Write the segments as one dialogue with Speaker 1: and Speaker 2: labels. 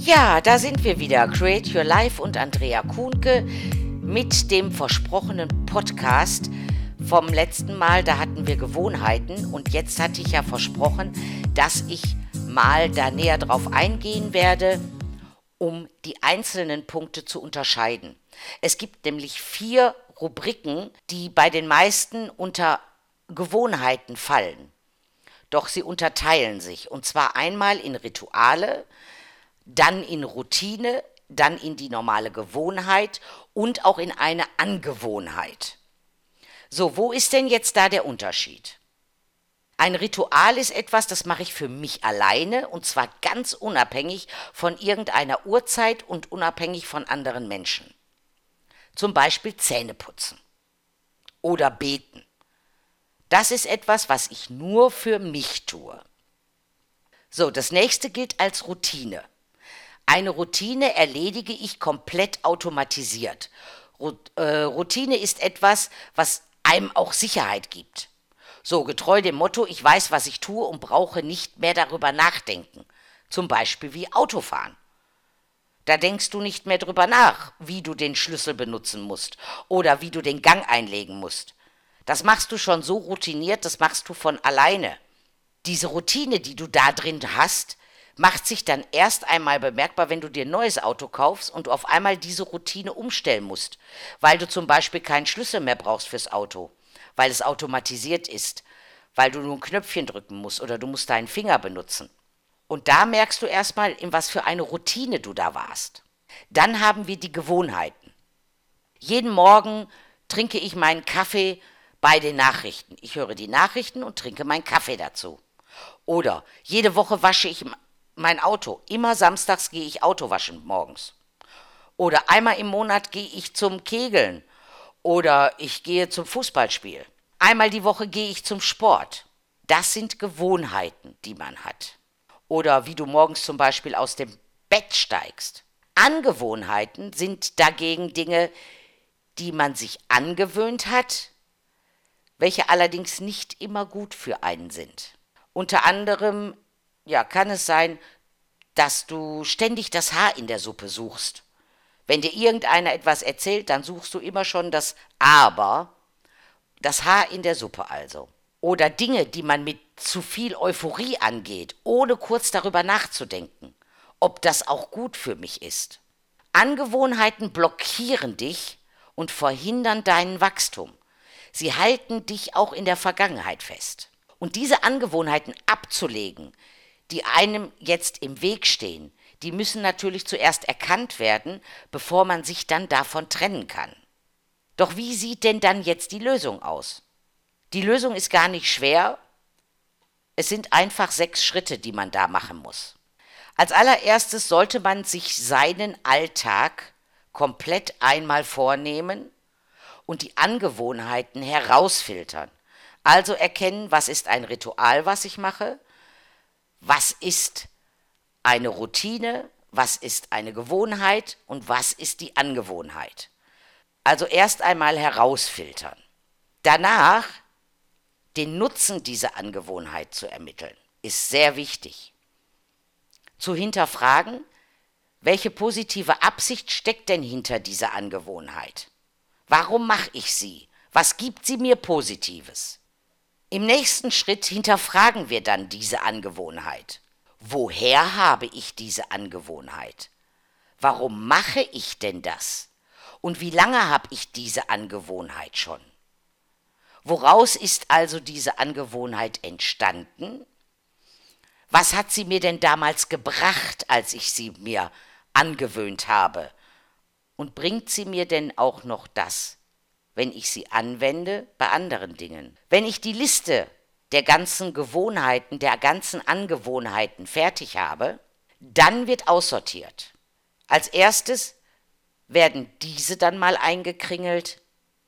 Speaker 1: Ja, da sind wir wieder. Create Your Life und Andrea Kuhnke mit dem versprochenen Podcast vom letzten Mal. Da hatten wir Gewohnheiten und jetzt hatte ich ja versprochen, dass ich mal da näher drauf eingehen werde, um die einzelnen Punkte zu unterscheiden. Es gibt nämlich vier Rubriken, die bei den meisten unter Gewohnheiten fallen. Doch sie unterteilen sich, und zwar einmal in Rituale, dann in Routine, dann in die normale Gewohnheit und auch in eine Angewohnheit. So, wo ist denn jetzt da der Unterschied? Ein Ritual ist etwas, das mache ich für mich alleine und zwar ganz unabhängig von irgendeiner Uhrzeit und unabhängig von anderen Menschen. Zum Beispiel Zähne putzen oder beten. Das ist etwas, was ich nur für mich tue. So, das nächste gilt als Routine. Eine Routine erledige ich komplett automatisiert. Äh, Routine ist etwas, was einem auch Sicherheit gibt. So, getreu dem Motto, ich weiß, was ich tue und brauche nicht mehr darüber nachdenken. Zum Beispiel wie Autofahren. Da denkst du nicht mehr drüber nach, wie du den Schlüssel benutzen musst oder wie du den Gang einlegen musst. Das machst du schon so routiniert, das machst du von alleine. Diese Routine, die du da drin hast, macht sich dann erst einmal bemerkbar, wenn du dir ein neues Auto kaufst und du auf einmal diese Routine umstellen musst, weil du zum Beispiel keinen Schlüssel mehr brauchst fürs Auto, weil es automatisiert ist, weil du nur ein Knöpfchen drücken musst oder du musst deinen Finger benutzen. Und da merkst du erstmal, in was für eine Routine du da warst. Dann haben wir die Gewohnheiten. Jeden Morgen trinke ich meinen Kaffee bei den Nachrichten. Ich höre die Nachrichten und trinke meinen Kaffee dazu. Oder jede Woche wasche ich mein Auto. Immer samstags gehe ich Auto waschen morgens. Oder einmal im Monat gehe ich zum Kegeln. Oder ich gehe zum Fußballspiel. Einmal die Woche gehe ich zum Sport. Das sind Gewohnheiten, die man hat. Oder wie du morgens zum Beispiel aus dem Bett steigst. Angewohnheiten sind dagegen Dinge, die man sich angewöhnt hat, welche allerdings nicht immer gut für einen sind. Unter anderem ja, kann es sein, dass du ständig das Haar in der Suppe suchst. Wenn dir irgendeiner etwas erzählt, dann suchst du immer schon das Aber, das Haar in der Suppe also. Oder Dinge, die man mit zu viel Euphorie angeht, ohne kurz darüber nachzudenken, ob das auch gut für mich ist. Angewohnheiten blockieren dich und verhindern deinen Wachstum. Sie halten dich auch in der Vergangenheit fest. Und diese Angewohnheiten abzulegen, die einem jetzt im Weg stehen, die müssen natürlich zuerst erkannt werden, bevor man sich dann davon trennen kann. Doch wie sieht denn dann jetzt die Lösung aus? Die Lösung ist gar nicht schwer, es sind einfach sechs Schritte, die man da machen muss. Als allererstes sollte man sich seinen Alltag komplett einmal vornehmen und die Angewohnheiten herausfiltern. Also erkennen, was ist ein Ritual, was ich mache, was ist eine Routine, was ist eine Gewohnheit und was ist die Angewohnheit. Also erst einmal herausfiltern. Danach den Nutzen dieser Angewohnheit zu ermitteln, ist sehr wichtig. Zu hinterfragen, welche positive Absicht steckt denn hinter dieser Angewohnheit? Warum mache ich sie? Was gibt sie mir Positives? Im nächsten Schritt hinterfragen wir dann diese Angewohnheit. Woher habe ich diese Angewohnheit? Warum mache ich denn das? Und wie lange habe ich diese Angewohnheit schon? Woraus ist also diese Angewohnheit entstanden? Was hat sie mir denn damals gebracht, als ich sie mir angewöhnt habe? Und bringt sie mir denn auch noch das, wenn ich sie anwende bei anderen Dingen. Wenn ich die Liste der ganzen Gewohnheiten, der ganzen Angewohnheiten fertig habe, dann wird aussortiert. Als erstes werden diese dann mal eingekringelt.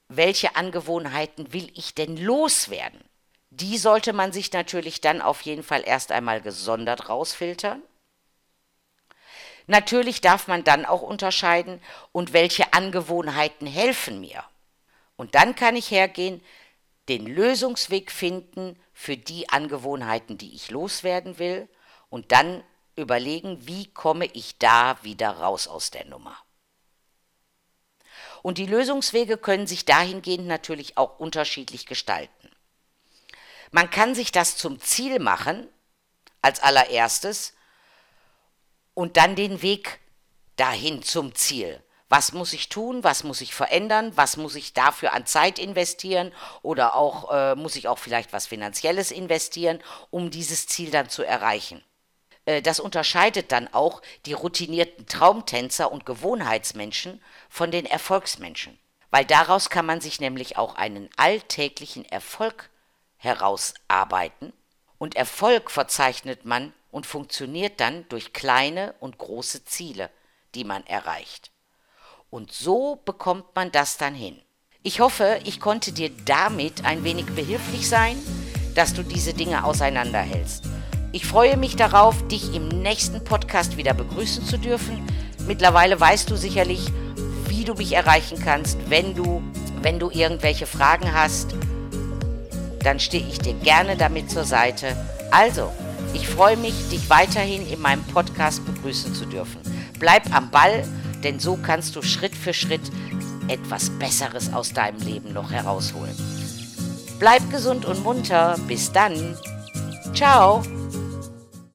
Speaker 1: Welche Angewohnheiten will ich denn loswerden? Die sollte man sich natürlich dann auf jeden Fall erst einmal gesondert rausfiltern. Natürlich darf man dann auch unterscheiden, und welche Angewohnheiten helfen mir. Und dann kann ich hergehen, den Lösungsweg finden für die Angewohnheiten, die ich loswerden will und dann überlegen, wie komme ich da wieder raus aus der Nummer. Und die Lösungswege können sich dahingehend natürlich auch unterschiedlich gestalten. Man kann sich das zum Ziel machen, als allererstes, und dann den Weg dahin zum Ziel. Was muss ich tun? Was muss ich verändern? Was muss ich dafür an Zeit investieren? Oder auch äh, muss ich auch vielleicht was Finanzielles investieren, um dieses Ziel dann zu erreichen? Äh, das unterscheidet dann auch die routinierten Traumtänzer und Gewohnheitsmenschen von den Erfolgsmenschen. Weil daraus kann man sich nämlich auch einen alltäglichen Erfolg herausarbeiten. Und Erfolg verzeichnet man und funktioniert dann durch kleine und große Ziele, die man erreicht. Und so bekommt man das dann hin. Ich hoffe, ich konnte dir damit ein wenig behilflich sein, dass du diese Dinge auseinanderhältst. Ich freue mich darauf, dich im nächsten Podcast wieder begrüßen zu dürfen. Mittlerweile weißt du sicherlich, wie du mich erreichen kannst, wenn du, wenn du irgendwelche Fragen hast. Dann stehe ich dir gerne damit zur Seite. Also, ich freue mich, dich weiterhin in meinem Podcast begrüßen zu dürfen. Bleib am Ball, denn so kannst du Schritt für Schritt etwas Besseres aus deinem Leben noch herausholen. Bleib gesund und munter. Bis dann. Ciao.